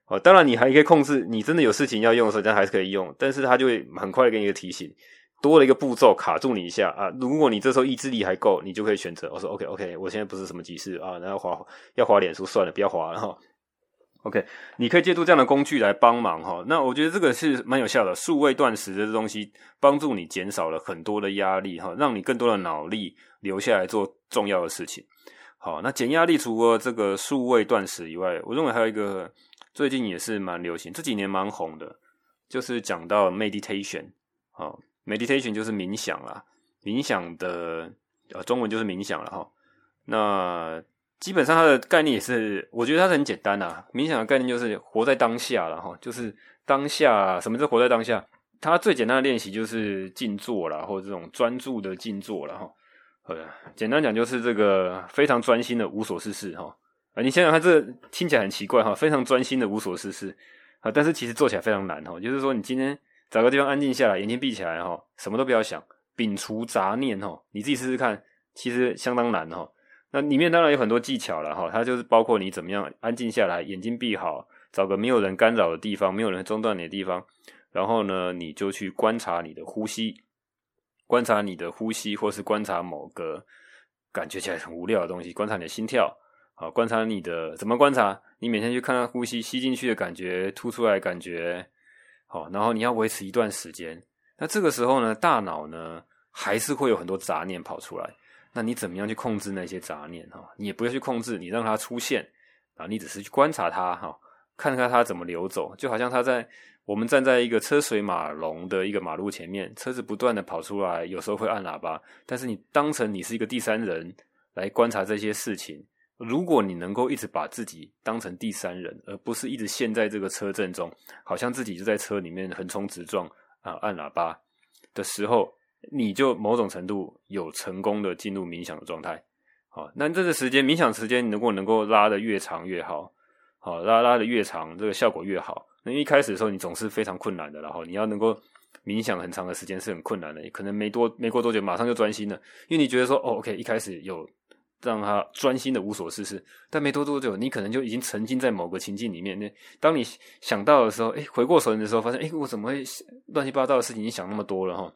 Speaker 1: 哦。当然你还可以控制，你真的有事情要用的时候，这样还是可以用，但是它就会很快的给你一个提醒，多了一个步骤卡住你一下啊。如果你这时候意志力还够，你就可以选择我说 OK OK，我现在不是什么急事啊，然后滑要滑脸书算了，不要滑了哈。OK，你可以借助这样的工具来帮忙哈。那我觉得这个是蛮有效的，数位断食的这东西帮助你减少了很多的压力哈，让你更多的脑力留下来做重要的事情。好，那减压力除了这个数位断食以外，我认为还有一个最近也是蛮流行，这几年蛮红的，就是讲到 meditation。好，meditation 就是冥想啦，冥想的呃中文就是冥想了哈。那基本上它的概念也是，我觉得它是很简单呐。冥想的概念就是活在当下了哈，就是当下。什么是活在当下？它最简单的练习就是静坐啦，或者这种专注的静坐了哈。呃，简单讲就是这个非常专心的无所事事哈。啊，你想想看，这听起来很奇怪哈，非常专心的无所事事啊，但是其实做起来非常难哈。就是说，你今天找个地方安静下来，眼睛闭起来哈，什么都不要想，摒除杂念哈，你自己试试看，其实相当难哈。那里面当然有很多技巧了哈，它就是包括你怎么样安静下来，眼睛闭好，找个没有人干扰的地方，没有人中断你的地方，然后呢，你就去观察你的呼吸，观察你的呼吸，或是观察某个感觉起来很无聊的东西，观察你的心跳，好，观察你的怎么观察？你每天去看看呼吸，吸进去的感觉，吐出来感觉，好，然后你要维持一段时间。那这个时候呢，大脑呢还是会有很多杂念跑出来。那你怎么样去控制那些杂念？哈，你也不要去控制，你让它出现啊，你只是去观察它，哈，看看它怎么流走。就好像它在我们站在一个车水马龙的一个马路前面，车子不断的跑出来，有时候会按喇叭，但是你当成你是一个第三人来观察这些事情。如果你能够一直把自己当成第三人，而不是一直陷在这个车阵中，好像自己就在车里面横冲直撞啊，按喇叭的时候，你就某种程度有成功的进入冥想的状态。好，那这个时间冥想时间，如果能够拉得越长越好，好，拉拉得越长，这个效果越好。那一开始的时候，你总是非常困难的，然后你要能够冥想很长的时间是很困难的，可能没多没过多久，马上就专心了，因为你觉得说，哦，OK，一开始有。让他专心的无所事事，但没多多久，你可能就已经沉浸在某个情境里面。那当你想到的时候，哎，回过神的时候，发现，哎，我怎么会乱七八糟的事情你想那么多了哈？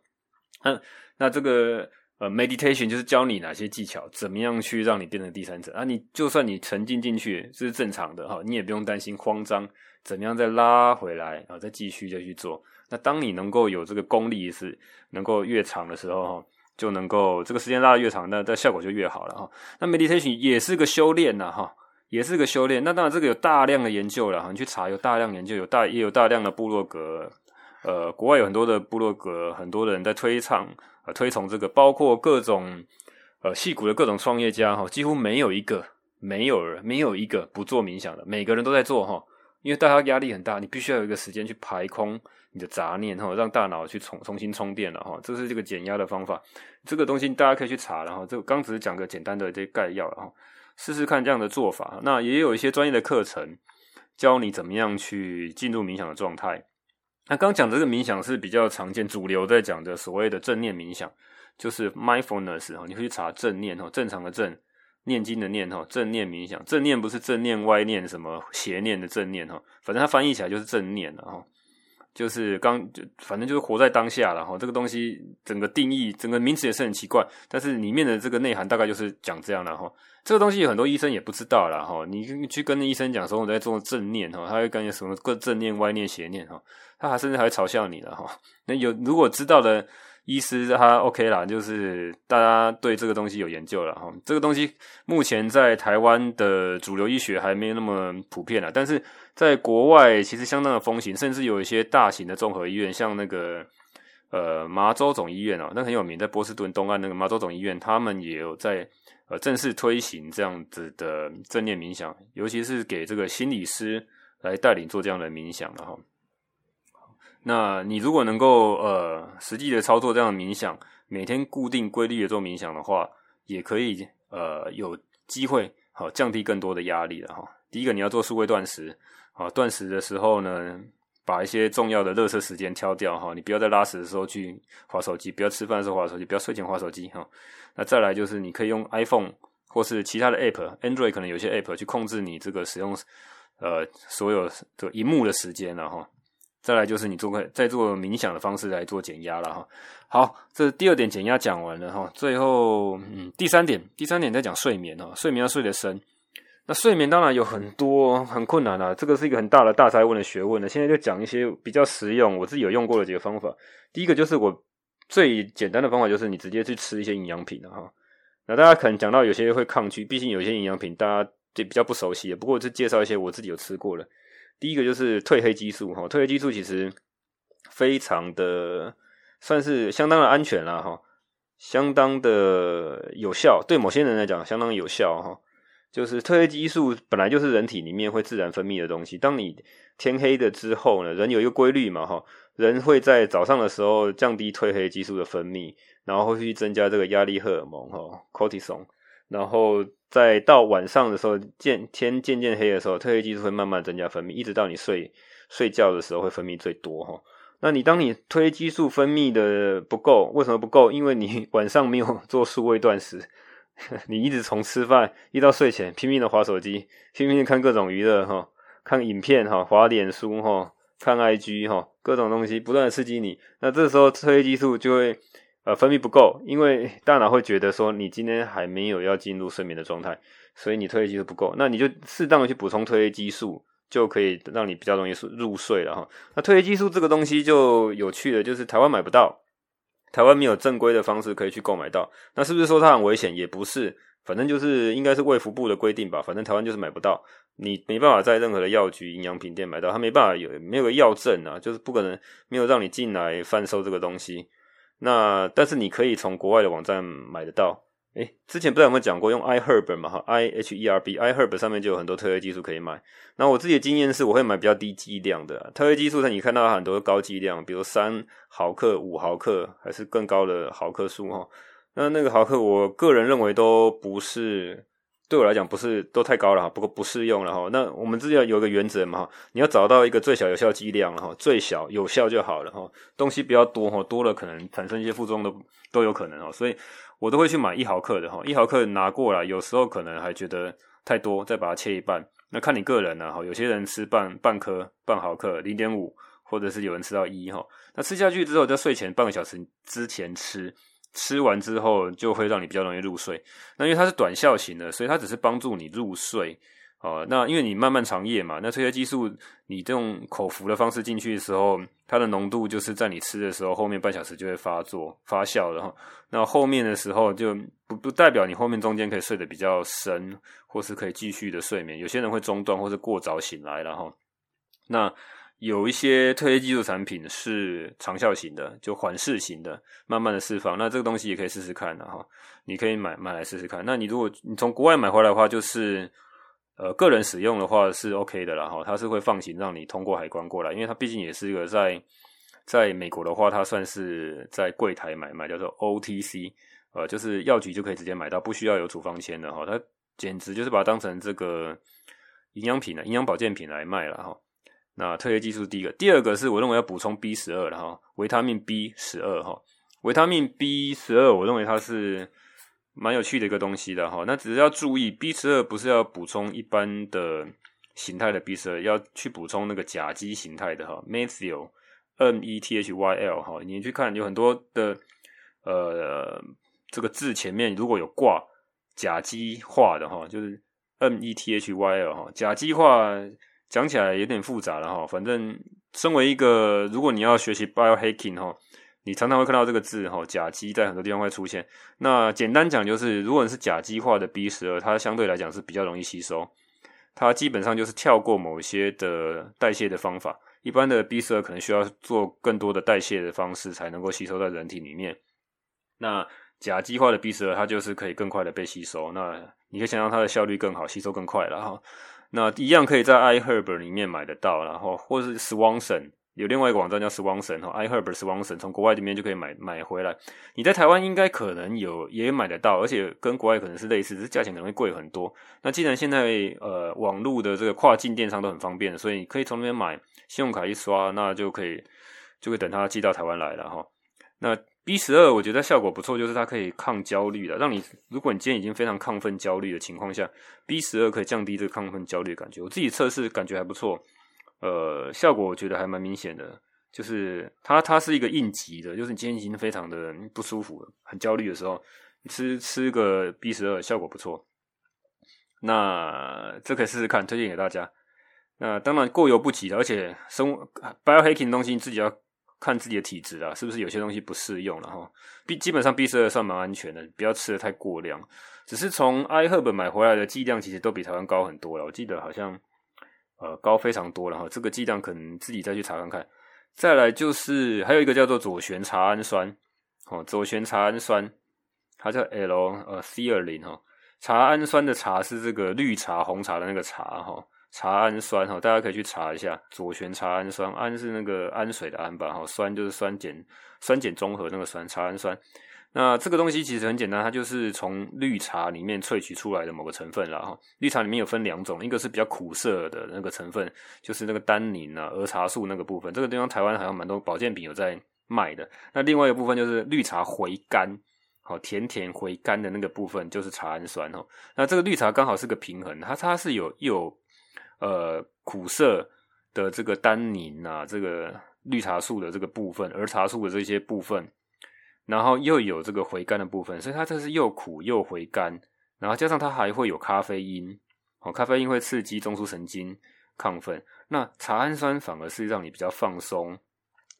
Speaker 1: 嗯，那这个呃，meditation 就是教你哪些技巧，怎么样去让你变成第三者啊？你就算你沉浸进去，这是正常的哈，你也不用担心慌张，怎么样再拉回来啊？再继续再去做。那当你能够有这个功力是能够越长的时候哈。就能够这个时间拉得越长，那这效果就越好了哈。那 meditation 也是个修炼呐哈，也是个修炼。那当然这个有大量的研究了哈，你去查有大量研究，有大也有大量的部落格，呃，国外有很多的部落格，很多的人在推倡呃推崇这个，包括各种呃矽谷的各种创业家哈，几乎没有一个没有人没有一个不做冥想的，每个人都在做哈，因为大家压力很大，你必须要有一个时间去排空。你的杂念哈，让大脑去重重新充电了哈，这是这个减压的方法。这个东西大家可以去查，然后这刚只是讲个简单的这概要了哈，试试看这样的做法。那也有一些专业的课程教你怎么样去进入冥想的状态。那刚讲的这个冥想是比较常见、主流在讲的所谓的正念冥想，就是 mindfulness 哈，你会去查正念哈，正常的正，念经的念哈，正念冥想。正念不是正念、歪念什么邪念的正念哈，反正它翻译起来就是正念了哈。就是刚就反正就是活在当下了哈，这个东西整个定义整个名词也是很奇怪，但是里面的这个内涵大概就是讲这样了哈。这个东西有很多医生也不知道了哈，你去跟医生讲说我在做正念哈，他会感觉什么各正念、歪念、邪念哈，他还甚至还会嘲笑你了哈。那有如果知道的医师他 OK 啦，就是大家对这个东西有研究了哈。这个东西目前在台湾的主流医学还没那么普遍了，但是。在国外其实相当的风行，甚至有一些大型的综合医院，像那个呃麻州总医院哦，那很有名，在波士顿东岸那个麻州总医院，他们也有在呃正式推行这样子的正念冥想，尤其是给这个心理师来带领做这样的冥想的哈。那你如果能够呃实际的操作这样的冥想，每天固定规律的做冥想的话，也可以呃有机会好降低更多的压力了哈。第一个你要做数位断食。好，断食的时候呢，把一些重要的垃圾时间挑掉哈，你不要在拉屎的时候去划手机，不要吃饭的时候划手机，不要睡前划手机哈。那再来就是你可以用 iPhone 或是其他的 App，Android 可能有些 App 去控制你这个使用呃所有的萤幕的时间了哈。再来就是你做个再做冥想的方式来做减压了哈。好，这第二点减压讲完了哈，最后嗯第三点，第三点在讲睡眠哦，睡眠要睡得深。那睡眠当然有很多很困难啊，这个是一个很大的大哉问的学问呢。现在就讲一些比较实用，我自己有用过的几个方法。第一个就是我最简单的方法，就是你直接去吃一些营养品哈。那大家可能讲到有些会抗拒，毕竟有些营养品大家对比较不熟悉。不过是介绍一些我自己有吃过的。第一个就是褪黑激素哈，褪黑激素其实非常的算是相当的安全啦哈，相当的有效，对某些人来讲相当有效哈。就是褪黑激素本来就是人体里面会自然分泌的东西。当你天黑的之后呢，人有一个规律嘛，哈，人会在早上的时候降低褪黑激素的分泌，然后会去增加这个压力荷尔蒙，哈，cortisol，然后在到晚上的时候，渐天渐渐黑的时候，褪黑激素会慢慢增加分泌，一直到你睡睡觉的时候会分泌最多，哈。那你当你褪黑激素分泌的不够，为什么不够？因为你晚上没有做数位断食。你一直从吃饭一到睡前拼命的划手机，拼命的看各种娱乐哈，看影片哈，划脸书哈，看 IG 哈，各种东西不断的刺激你，那这时候褪黑激素就会呃分泌不够，因为大脑会觉得说你今天还没有要进入睡眠的状态，所以你褪黑激素不够，那你就适当的去补充褪黑激素，就可以让你比较容易入睡了哈。那褪黑激素这个东西就有趣的，就是台湾买不到，台湾没有正规的方式可以去购买到，那是不是说它很危险？也不是。反正就是应该是卫福部的规定吧，反正台湾就是买不到，你没办法在任何的药局、营养品店买到，他没办法有没有个药证啊，就是不可能没有让你进来贩售这个东西。那但是你可以从国外的网站买得到。诶，之前不知道有没有讲过用 iHerb 嘛？哈，I H E R B，iHerb 上面就有很多特约技术可以买。那我自己的经验是，我会买比较低剂量的褪黑激素，它你看到很多高剂量，比如三毫克、五毫克，还是更高的毫克数哈。那那个毫克，我个人认为都不是，对我来讲不是都太高了哈，不过不适用了哈。那我们自己有一个原则嘛哈，你要找到一个最小有效剂量哈，最小有效就好了哈，东西不要多哈，多了可能产生一些副作用都都有可能哈，所以我都会去买一毫克的哈，一毫克拿过来，有时候可能还觉得太多，再把它切一半，那看你个人了哈，有些人吃半半颗半毫克零点五，或者是有人吃到一哈，那吃下去之后在睡前半个小时之前吃。吃完之后就会让你比较容易入睡。那因为它是短效型的，所以它只是帮助你入睡。哦、那因为你漫漫长夜嘛，那褪黑激素你这种口服的方式进去的时候，它的浓度就是在你吃的时候后面半小时就会发作发酵了哈。那后面的时候就不不代表你后面中间可以睡得比较深，或是可以继续的睡眠。有些人会中断或是过早醒来然后。那有一些褪黑激素产品是长效型的，就缓释型的，慢慢的释放。那这个东西也可以试试看的哈，你可以买买来试试看。那你如果你从国外买回来的话，就是呃个人使用的话是 OK 的啦哈，它是会放行让你通过海关过来，因为它毕竟也是一个在在美国的话，它算是在柜台买卖，叫做 OTC，呃，就是药局就可以直接买到，不需要有处方签的哈。它简直就是把它当成这个营养品了营养保健品来卖了哈。那褪黑激素第一个，第二个是我认为要补充 B 十二的哈，维他命 B 十二哈，维他命 B 十二我认为它是蛮有趣的一个东西的哈。那只是要注意，B 十二不是要补充一般的形态的 B 十二，要去补充那个甲基形态的哈，methyl M E T H Y L 哈，你去看有很多的呃这个字前面如果有挂甲基化的哈，就是 M E T H Y L 哈，甲基化。讲起来有点复杂了哈，反正身为一个，如果你要学习 biohacking 哈，你常常会看到这个字哈，甲基在很多地方会出现。那简单讲就是，如果你是甲基化的 B 十二，它相对来讲是比较容易吸收，它基本上就是跳过某些的代谢的方法。一般的 B 十二可能需要做更多的代谢的方式才能够吸收在人体里面。那甲基化的 B 十二，它就是可以更快的被吸收。那你可以想象它的效率更好，吸收更快了哈。那一样可以在 iHerb 里面买得到，然后或是 Swanson 有另外一个网站叫 Swanson 哈，iHerb Swanson 从国外里面就可以买买回来。你在台湾应该可能有也买得到，而且跟国外可能是类似，只是价钱可能会贵很多。那既然现在呃网络的这个跨境电商都很方便，所以你可以从那边买，信用卡一刷，那就可以就会等它寄到台湾来了哈。那 B 十二我觉得效果不错，就是它可以抗焦虑的，让你如果你今天已经非常亢奋焦虑的情况下，B 十二可以降低这个亢奋焦虑的感觉。我自己测试感觉还不错，呃，效果我觉得还蛮明显的，就是它它是一个应急的，就是你今天已经非常的不舒服、很焦虑的时候，你吃吃个 B 十二效果不错。那这可以试试看，推荐给大家。那当然过犹不及的，而且生物 biohacking 东西你自己要。看自己的体质啦，是不是有些东西不适用了哈？B 基本上 B 十二算蛮安全的，不要吃的太过量。只是从 iHerb 买回来的剂量其实都比台湾高很多了，我记得好像呃高非常多了哈。这个剂量可能自己再去查看看。再来就是还有一个叫做左旋茶氨酸，哦，左旋茶氨酸，它叫 L 呃 Theanine 哈。茶氨酸的茶是这个绿茶红茶的那个茶哈。茶氨酸哈，大家可以去查一下左旋茶氨酸，氨是那个氨水的氨吧，哈，酸就是酸碱酸碱中和那个酸，茶氨酸。那这个东西其实很简单，它就是从绿茶里面萃取出来的某个成分啦，哈。绿茶里面有分两种，一个是比较苦涩的那个成分，就是那个单宁啊、儿茶素那个部分，这个地方台湾好像蛮多保健品有在卖的。那另外一个部分就是绿茶回甘，好甜甜回甘的那个部分就是茶氨酸哈。那这个绿茶刚好是个平衡，它它是有有。呃苦涩的这个单宁啊，这个绿茶素的这个部分，儿茶素的这些部分，然后又有这个回甘的部分，所以它这是又苦又回甘，然后加上它还会有咖啡因，哦，咖啡因会刺激中枢神经亢奋，那茶氨酸反而是让你比较放松，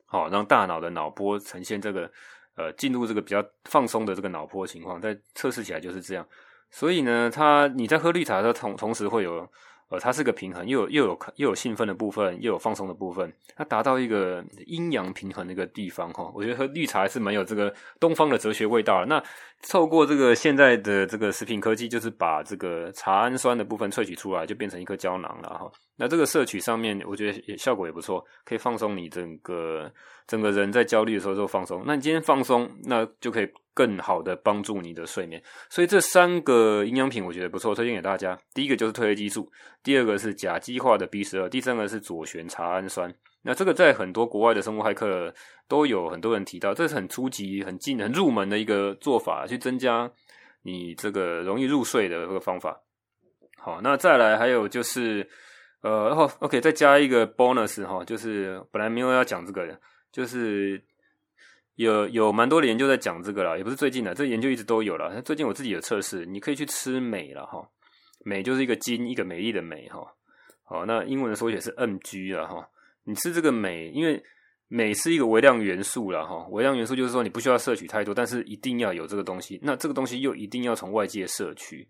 Speaker 1: 好，让大脑的脑波呈现这个呃进入这个比较放松的这个脑波情况，在测试起来就是这样。所以呢，它你在喝绿茶的时候，同同时会有，呃，它是个平衡，又有又有又有兴奋的部分，又有放松的部分，它达到一个阴阳平衡的一个地方哈。我觉得喝绿茶还是蛮有这个东方的哲学味道的。那透过这个现在的这个食品科技，就是把这个茶氨酸的部分萃取出来，就变成一颗胶囊了哈。那这个摄取上面，我觉得也效果也不错，可以放松你整个整个人在焦虑的时候就放松。那你今天放松，那就可以。更好的帮助你的睡眠，所以这三个营养品我觉得不错，推荐给大家。第一个就是褪黑激素，第二个是甲基化的 B 十二，第三个是左旋茶氨酸。那这个在很多国外的生物骇客都有很多人提到，这是很初级、很近、很入门的一个做法，去增加你这个容易入睡的这个方法。好，那再来还有就是，呃，然后 OK 再加一个 bonus 哈，就是本来没有要讲这个的，就是。有有蛮多的研究在讲这个啦，也不是最近的，这研究一直都有了。最近我自己有测试，你可以去吃镁了哈，镁就是一个金，一个美丽的美哈。好，那英文的缩写是 Mg 了哈。你吃这个镁，因为镁是一个微量元素了哈。微量元素就是说你不需要摄取太多，但是一定要有这个东西。那这个东西又一定要从外界摄取。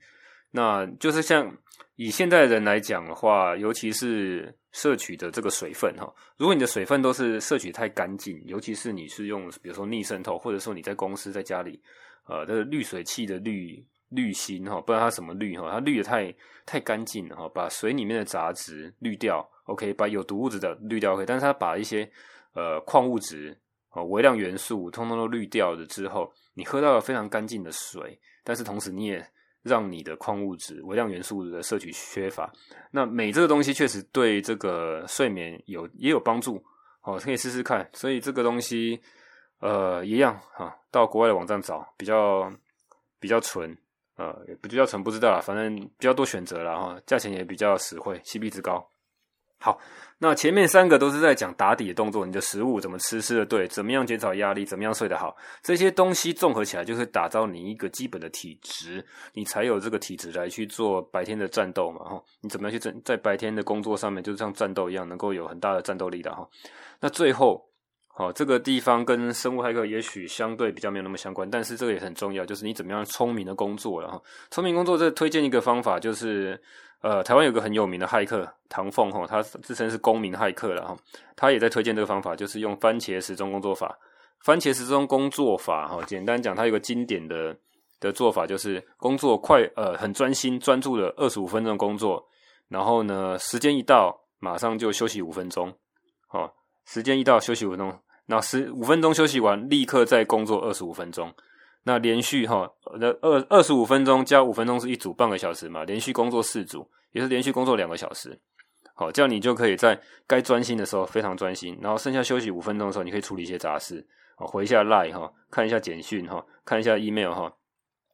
Speaker 1: 那就是像以现代人来讲的话，尤其是摄取的这个水分哈，如果你的水分都是摄取太干净，尤其是你是用比如说逆渗透，或者说你在公司在家里，呃，这个滤水器的滤滤芯哈，不知道它什么滤哈，它滤的太太干净了哈，把水里面的杂质滤掉，OK，把有毒物质的滤掉 OK，但是它把一些呃矿物质啊微量元素通通都滤掉了之后，你喝到了非常干净的水，但是同时你也。让你的矿物质、微量元素的摄取缺乏，那镁这个东西确实对这个睡眠有也有帮助，哦，可以试试看。所以这个东西，呃，一样哈，到国外的网站找比较比较纯，呃，也不叫纯不知道啦，反正比较多选择了哈，价钱也比较实惠，CP 值高。好，那前面三个都是在讲打底的动作，你的食物怎么吃，吃的对，怎么样减少压力，怎么样睡得好，这些东西综合起来就是打造你一个基本的体质，你才有这个体质来去做白天的战斗嘛，哈，你怎么样去在在白天的工作上面，就像战斗一样，能够有很大的战斗力的哈。那最后，好，这个地方跟生物骇客也许相对比较没有那么相关，但是这个也很重要，就是你怎么样聪明的工作，了哈聪明工作这推荐一个方法就是。呃，台湾有个很有名的骇客唐凤哈，他自称是公民骇客了哈，他也在推荐这个方法，就是用番茄时钟工作法。番茄时钟工作法哈，简单讲，它有个经典的的做法，就是工作快呃很专心专注的二十五分钟工作，然后呢时间一到马上就休息五分钟，好，时间一到休息五分钟，那十五分钟休息完立刻再工作二十五分钟。那连续哈，那二二十五分钟加五分钟是一组，半个小时嘛，连续工作四组，也是连续工作两个小时。好，这样你就可以在该专心的时候非常专心，然后剩下休息五分钟的时候，你可以处理一些杂事，回一下 Line 哈，看一下简讯哈，看一下 email 哈。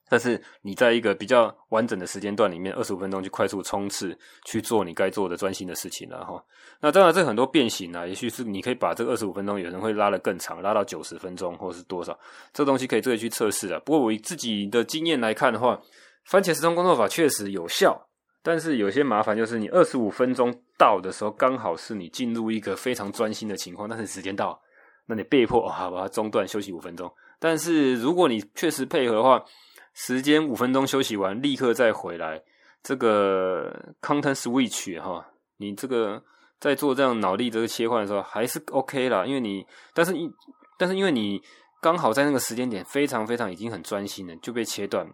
Speaker 1: 但是你在一个比较完整的时间段里面，二十五分钟去快速冲刺去做你该做的专心的事情了哈。那当然这很多变形啊，也许是你可以把这个二十五分钟，有人会拉得更长，拉到九十分钟或者是多少，这东西可以自己去测试啊。不过我以自己的经验来看的话，番茄时钟工作法确实有效，但是有些麻烦就是你二十五分钟到的时候，刚好是你进入一个非常专心的情况，但是时间到，那你被迫啊把它中断休息五分钟。但是如果你确实配合的话，时间五分钟休息完，立刻再回来。这个 content switch 哈，你这个在做这样脑力这个切换的时候，还是 OK 啦。因为你，但是你，但是因为你刚好在那个时间点非常非常已经很专心了，就被切断，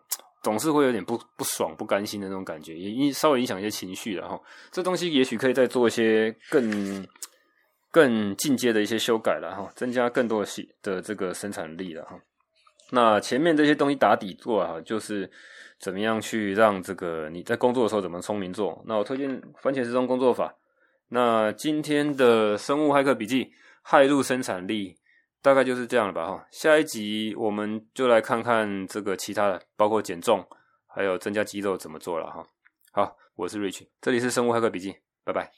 Speaker 1: 总是会有点不不爽、不甘心的那种感觉，也影稍微影响一些情绪了哈。这东西也许可以再做一些更更进阶的一些修改了哈，增加更多的的这个生产力了哈。那前面这些东西打底做啊，就是怎么样去让这个你在工作的时候怎么聪明做。那我推荐番茄时钟工作法。那今天的生物骇客笔记，骇入生产力，大概就是这样了吧哈。下一集我们就来看看这个其他的，包括减重，还有增加肌肉怎么做了哈。好，我是 Rich，这里是生物黑客笔记。拜拜。